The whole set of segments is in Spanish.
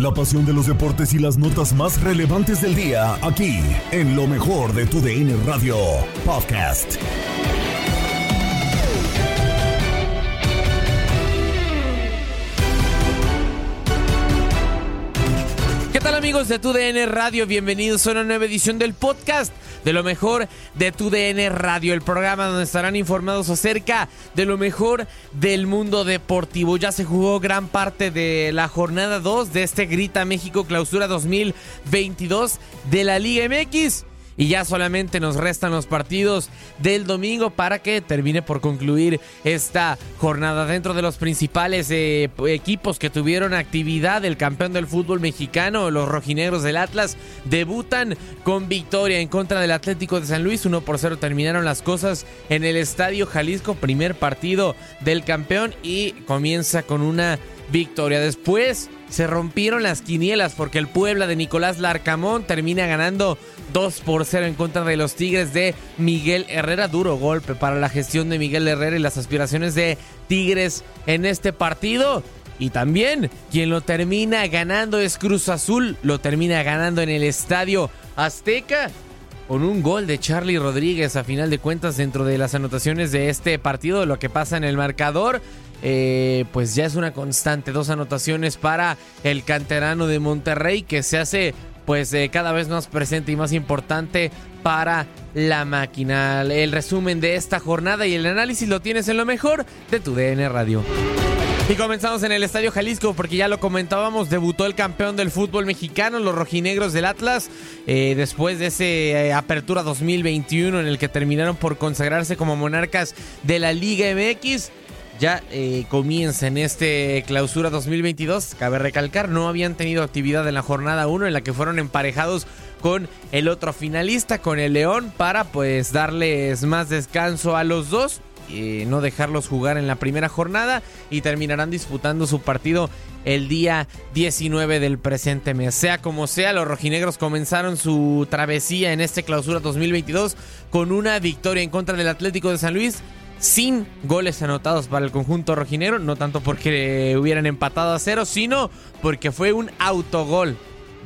La pasión de los deportes y las notas más relevantes del día, aquí, en lo mejor de tu DN Radio Podcast. ¿Qué tal amigos de TUDN Radio? Bienvenidos a una nueva edición del podcast de lo mejor de TUDN Radio, el programa donde estarán informados acerca de lo mejor del mundo deportivo. Ya se jugó gran parte de la jornada 2 de este Grita México Clausura 2022 de la Liga MX. Y ya solamente nos restan los partidos del domingo para que termine por concluir esta jornada. Dentro de los principales eh, equipos que tuvieron actividad, el campeón del fútbol mexicano, los rojinegros del Atlas, debutan con victoria en contra del Atlético de San Luis. 1 por 0 terminaron las cosas en el Estadio Jalisco, primer partido del campeón y comienza con una victoria. Después se rompieron las quinielas porque el Puebla de Nicolás Larcamón termina ganando 2 por 0 en contra de los Tigres de Miguel Herrera. Duro golpe para la gestión de Miguel Herrera y las aspiraciones de Tigres en este partido. Y también quien lo termina ganando es Cruz Azul, lo termina ganando en el Estadio Azteca con un gol de Charlie Rodríguez a final de cuentas dentro de las anotaciones de este partido, lo que pasa en el marcador. Eh, pues ya es una constante, dos anotaciones para el canterano de Monterrey que se hace pues eh, cada vez más presente y más importante para la máquina. El resumen de esta jornada y el análisis lo tienes en lo mejor de tu DN Radio. Y comenzamos en el Estadio Jalisco porque ya lo comentábamos, debutó el campeón del fútbol mexicano, los rojinegros del Atlas, eh, después de ese apertura 2021 en el que terminaron por consagrarse como monarcas de la Liga MX ya eh, comienza en este clausura 2022. Cabe recalcar, no habían tenido actividad en la jornada 1 en la que fueron emparejados con el otro finalista, con el León, para pues darles más descanso a los dos. y no dejarlos jugar en la primera jornada y terminarán disputando su partido el día 19 del presente mes. Sea como sea, los rojinegros comenzaron su travesía en este clausura 2022 con una victoria en contra del Atlético de San Luis sin goles anotados para el conjunto rojinegro, no tanto porque hubieran empatado a cero, sino porque fue un autogol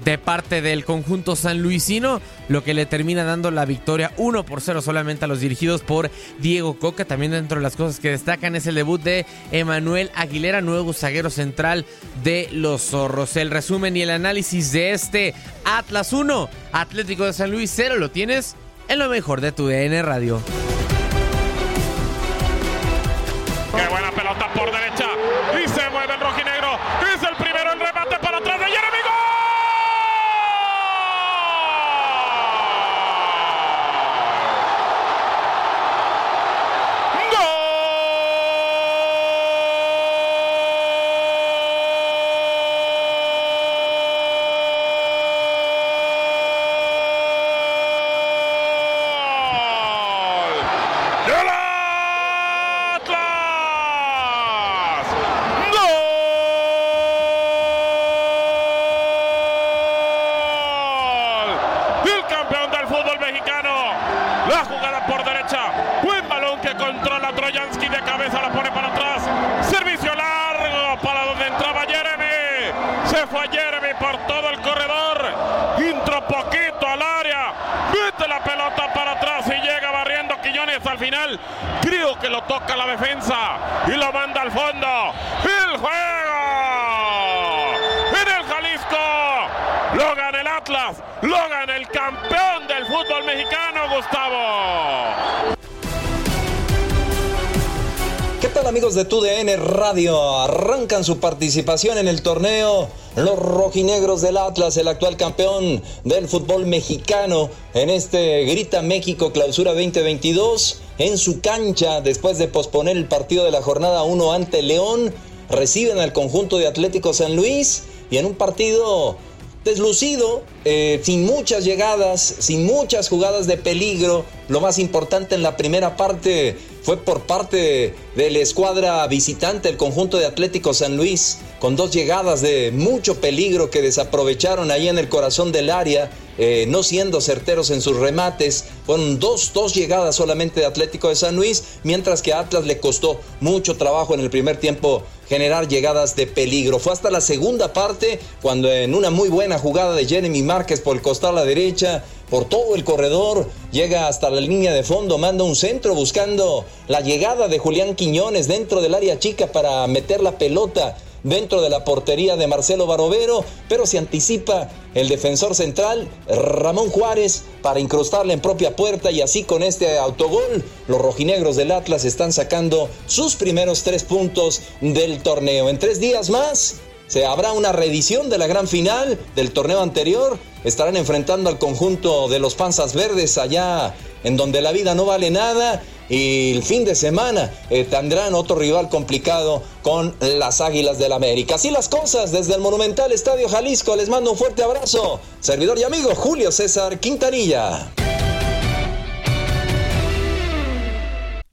de parte del conjunto sanluisino, lo que le termina dando la victoria 1 por 0 solamente a los dirigidos por Diego Coca. También dentro de las cosas que destacan es el debut de Emanuel Aguilera, nuevo zaguero central de los zorros. El resumen y el análisis de este Atlas 1, Atlético de San Luis 0, lo tienes en lo mejor de tu DN Radio. La jugada por derecha. Buen balón que controla Trojansky de cabeza. La pone para atrás. Servicio largo para donde entraba Jeremy. Se fue Jeremy por todo el corredor. Intro poquito al área. Mete la pelota para atrás y llega barriendo Quiñones al final. Creo que lo toca la defensa y lo manda al fondo. El juego en el Jalisco. Lo gana el Atlas. Lo gana campeón del fútbol mexicano, Gustavo. ¿Qué tal amigos de TUDN Radio? Arrancan su participación en el torneo los rojinegros del Atlas, el actual campeón del fútbol mexicano, en este Grita México Clausura 2022, en su cancha, después de posponer el partido de la jornada 1 ante León, reciben al conjunto de Atlético San Luis y en un partido deslucido, eh, sin muchas llegadas, sin muchas jugadas de peligro. Lo más importante en la primera parte fue por parte de la escuadra visitante, el conjunto de Atlético San Luis, con dos llegadas de mucho peligro que desaprovecharon ahí en el corazón del área, eh, no siendo certeros en sus remates. Fueron dos, dos llegadas solamente de Atlético de San Luis, mientras que a Atlas le costó mucho trabajo en el primer tiempo generar llegadas de peligro. Fue hasta la segunda parte cuando en una muy buena jugada de Jeremy Márquez por el costado a la derecha, por todo el corredor, llega hasta la línea de fondo, manda un centro buscando la llegada de Julián Quiñones dentro del área chica para meter la pelota dentro de la portería de Marcelo Barovero, pero se anticipa el defensor central Ramón Juárez para incrustarle en propia puerta y así con este autogol los rojinegros del Atlas están sacando sus primeros tres puntos del torneo. En tres días más se habrá una reedición de la gran final del torneo anterior. Estarán enfrentando al conjunto de los Panzas Verdes allá en donde la vida no vale nada. Y el fin de semana eh, tendrán otro rival complicado con las Águilas del América. Así las cosas desde el Monumental Estadio Jalisco. Les mando un fuerte abrazo. Servidor y amigo Julio César Quintanilla.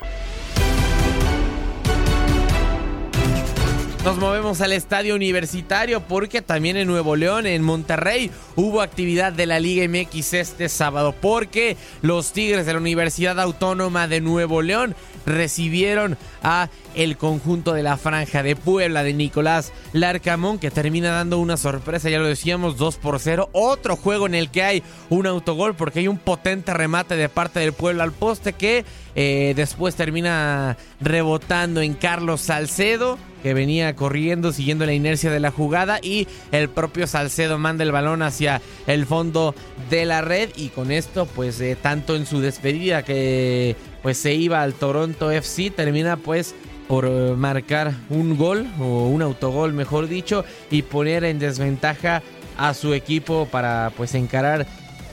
うん。Nos movemos al estadio universitario porque también en Nuevo León, en Monterrey, hubo actividad de la Liga MX este sábado porque los Tigres de la Universidad Autónoma de Nuevo León recibieron a el conjunto de la franja de Puebla de Nicolás Larcamón que termina dando una sorpresa, ya lo decíamos, 2 por 0. Otro juego en el que hay un autogol porque hay un potente remate de parte del Puebla al poste que eh, después termina rebotando en Carlos Salcedo que venía corriendo siguiendo la inercia de la jugada y el propio Salcedo manda el balón hacia el fondo de la red y con esto pues eh, tanto en su despedida que pues se iba al Toronto FC termina pues por eh, marcar un gol o un autogol mejor dicho y poner en desventaja a su equipo para pues encarar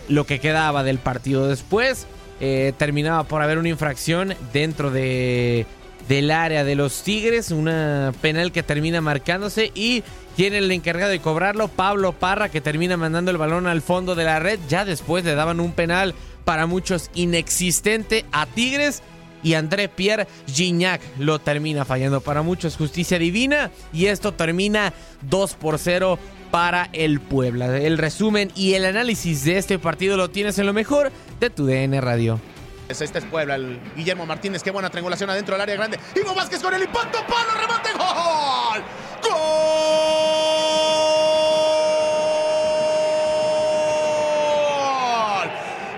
lo que quedaba del partido. Después eh, terminaba por haber una infracción dentro de del área de los Tigres, una penal que termina marcándose y tiene el encargado de cobrarlo, Pablo Parra, que termina mandando el balón al fondo de la red. Ya después le daban un penal para muchos inexistente a Tigres. Y André Pierre Gignac lo termina fallando para muchos. Justicia divina. Y esto termina 2 por 0 para el Puebla. El resumen y el análisis de este partido lo tienes en lo mejor de tu DN Radio. Este es Puebla, el Guillermo Martínez, qué buena triangulación adentro del área grande. Ivo Vázquez con el impacto, palo, remate, gol. ¡Gol!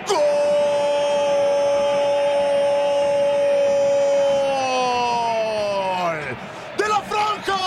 ¡Gol! ¡De la franja!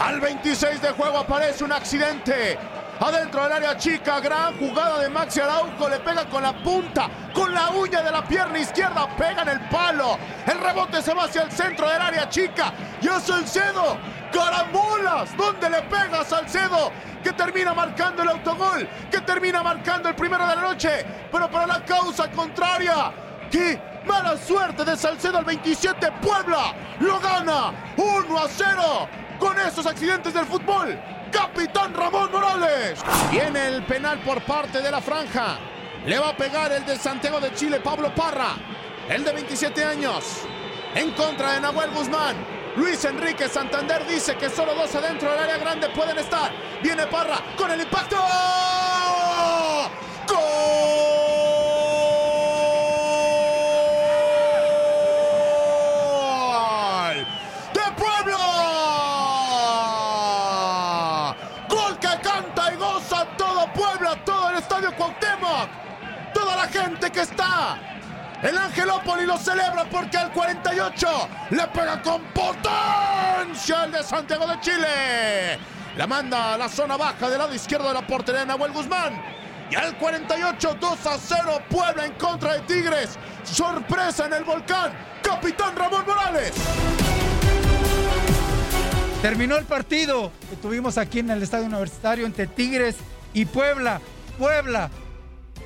Al 26 de juego aparece un accidente. Adentro del área chica, gran jugada de Maxi Araujo, le pega con la punta, con la uña de la pierna izquierda, pega en el palo. El rebote se va hacia el centro del área chica. Y es Salcedo carambolas, ¿dónde le pega Salcedo? Que termina marcando el autogol, que termina marcando el primero de la noche, pero para la causa contraria. ¡Qué mala suerte de Salcedo al 27! Puebla lo gana 1 a 0 con esos accidentes del fútbol. Capitán Ramón Morales. Viene el penal por parte de la franja. Le va a pegar el de Santiago de Chile, Pablo Parra. El de 27 años. En contra de Nahuel Guzmán. Luis Enrique Santander dice que solo dos adentro del área grande pueden estar. Viene Parra con el impacto. El Angelópolis lo celebra porque al 48 le pega con potencia el de Santiago de Chile. La manda a la zona baja del lado izquierdo de la portería de Nahuel Guzmán. Y al 48, 2 a 0, Puebla en contra de Tigres. Sorpresa en el volcán. Capitán Ramón Morales. Terminó el partido que tuvimos aquí en el Estadio Universitario entre Tigres y Puebla. Puebla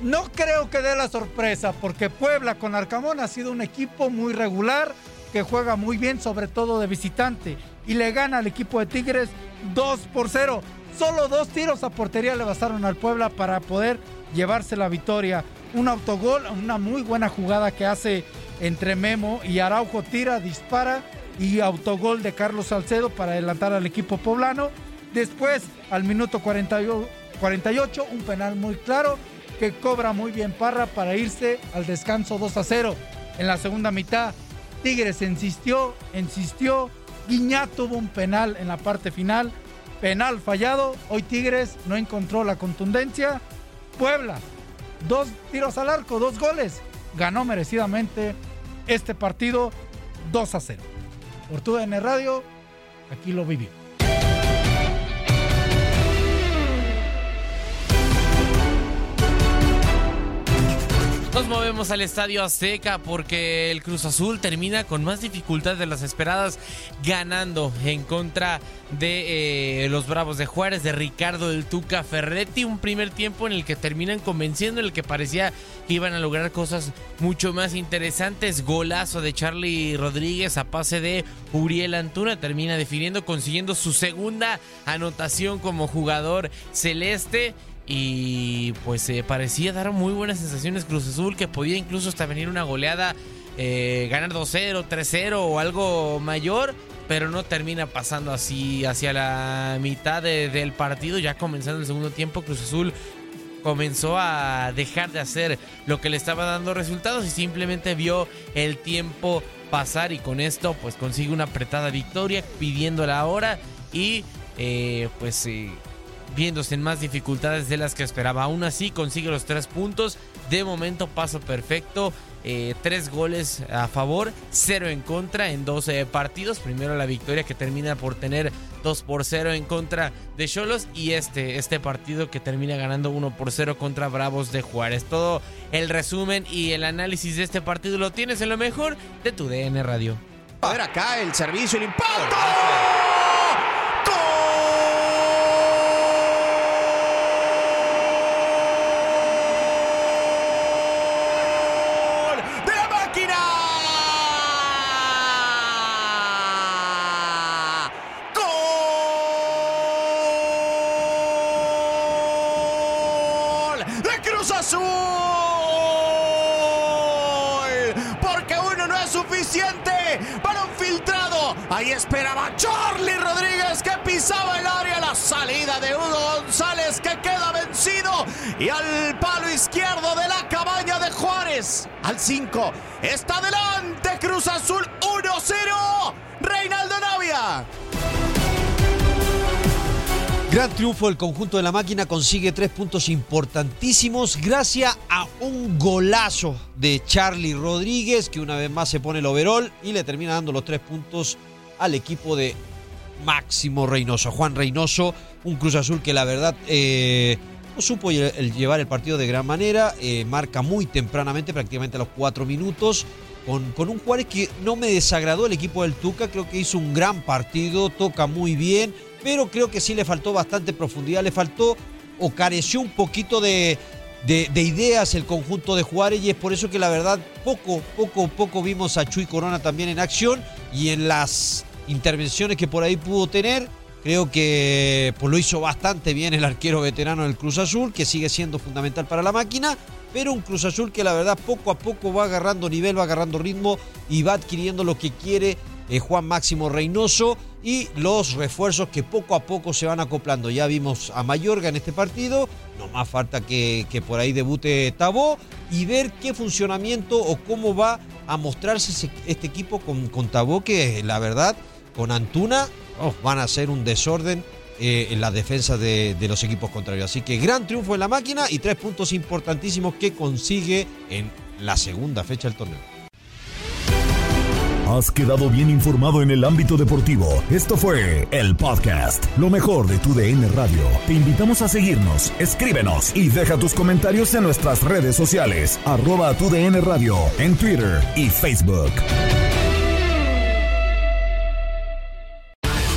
no creo que dé la sorpresa porque Puebla con Arcamón ha sido un equipo muy regular que juega muy bien, sobre todo de visitante, y le gana al equipo de Tigres 2 por 0. Solo dos tiros a portería le bastaron al Puebla para poder llevarse la victoria. Un autogol, una muy buena jugada que hace entre Memo y Araujo tira, dispara y autogol de Carlos Salcedo para adelantar al equipo poblano. Después, al minuto 48, un penal muy claro que cobra muy bien Parra para irse al descanso 2 a 0. En la segunda mitad, Tigres insistió, insistió. Guiñá tuvo un penal en la parte final. Penal fallado. Hoy Tigres no encontró la contundencia. Puebla, dos tiros al arco, dos goles. Ganó merecidamente este partido 2 a 0. Por TUDN Radio, aquí lo vivió. Nos movemos al Estadio Azteca porque el Cruz Azul termina con más dificultades de las esperadas ganando en contra de eh, los Bravos de Juárez, de Ricardo del Tuca Ferretti. Un primer tiempo en el que terminan convenciendo, en el que parecía que iban a lograr cosas mucho más interesantes. Golazo de Charlie Rodríguez a pase de Uriel Antuna. Termina definiendo, consiguiendo su segunda anotación como jugador celeste y pues eh, parecía dar muy buenas sensaciones. Cruz Azul que podía incluso hasta venir una goleada, eh, ganar 2-0, 3-0 o algo mayor, pero no termina pasando así hacia la mitad de, del partido, ya comenzando el segundo tiempo Cruz Azul comenzó a dejar de hacer lo que le estaba dando resultados y simplemente vio el tiempo pasar y con esto pues consigue una apretada victoria pidiendo la hora y eh, pues viéndose en más dificultades de las que esperaba. Aún así consigue los tres puntos. De momento paso perfecto. Eh, tres goles a favor, cero en contra en 12 partidos. Primero la victoria que termina por tener 2 por 0 en contra de Cholos y este, este partido que termina ganando 1 por 0 contra Bravos de Juárez. Todo el resumen y el análisis de este partido lo tienes en lo mejor de tu DN Radio. A ver acá el servicio, el impacto. Esperaba Charlie Rodríguez que pisaba el área. La salida de Hugo González que queda vencido. Y al palo izquierdo de la cabaña de Juárez. Al 5. Está adelante Cruz Azul 1-0. Reinaldo Navia. Gran triunfo del conjunto de la máquina, consigue tres puntos importantísimos gracias a un golazo de Charlie Rodríguez que una vez más se pone el overall y le termina dando los tres puntos al equipo de Máximo Reynoso. Juan Reynoso, un Cruz Azul que la verdad eh, no supo llevar el partido de gran manera, eh, marca muy tempranamente, prácticamente a los cuatro minutos, con, con un Juárez que no me desagradó el equipo del Tuca, creo que hizo un gran partido, toca muy bien, pero creo que sí le faltó bastante profundidad, le faltó o careció un poquito de, de, de, ideas el conjunto de Juárez y es por eso que la verdad poco, poco, poco vimos a Chuy Corona también en acción y en las intervenciones que por ahí pudo tener. Creo que pues, lo hizo bastante bien el arquero veterano del Cruz Azul, que sigue siendo fundamental para la máquina, pero un Cruz Azul que la verdad poco a poco va agarrando nivel, va agarrando ritmo y va adquiriendo lo que quiere eh, Juan Máximo Reynoso y los refuerzos que poco a poco se van acoplando. Ya vimos a Mayorga en este partido, no más falta que, por ahí debute Tabó y ver qué funcionamiento o cómo va a mostrarse este equipo con, con Tabó, que la verdad con Antuna oh, van a ser un desorden eh, en la defensa de, de, los equipos contrarios. Así que gran triunfo en la máquina y tres puntos importantísimos que consigue en la segunda fecha del torneo. Has quedado bien informado en el ámbito deportivo. Esto fue el podcast, lo mejor de tu DN Radio. Te invitamos a seguirnos, escríbenos y deja tus comentarios en nuestras redes sociales, arroba tu DN Radio, en Twitter y Facebook.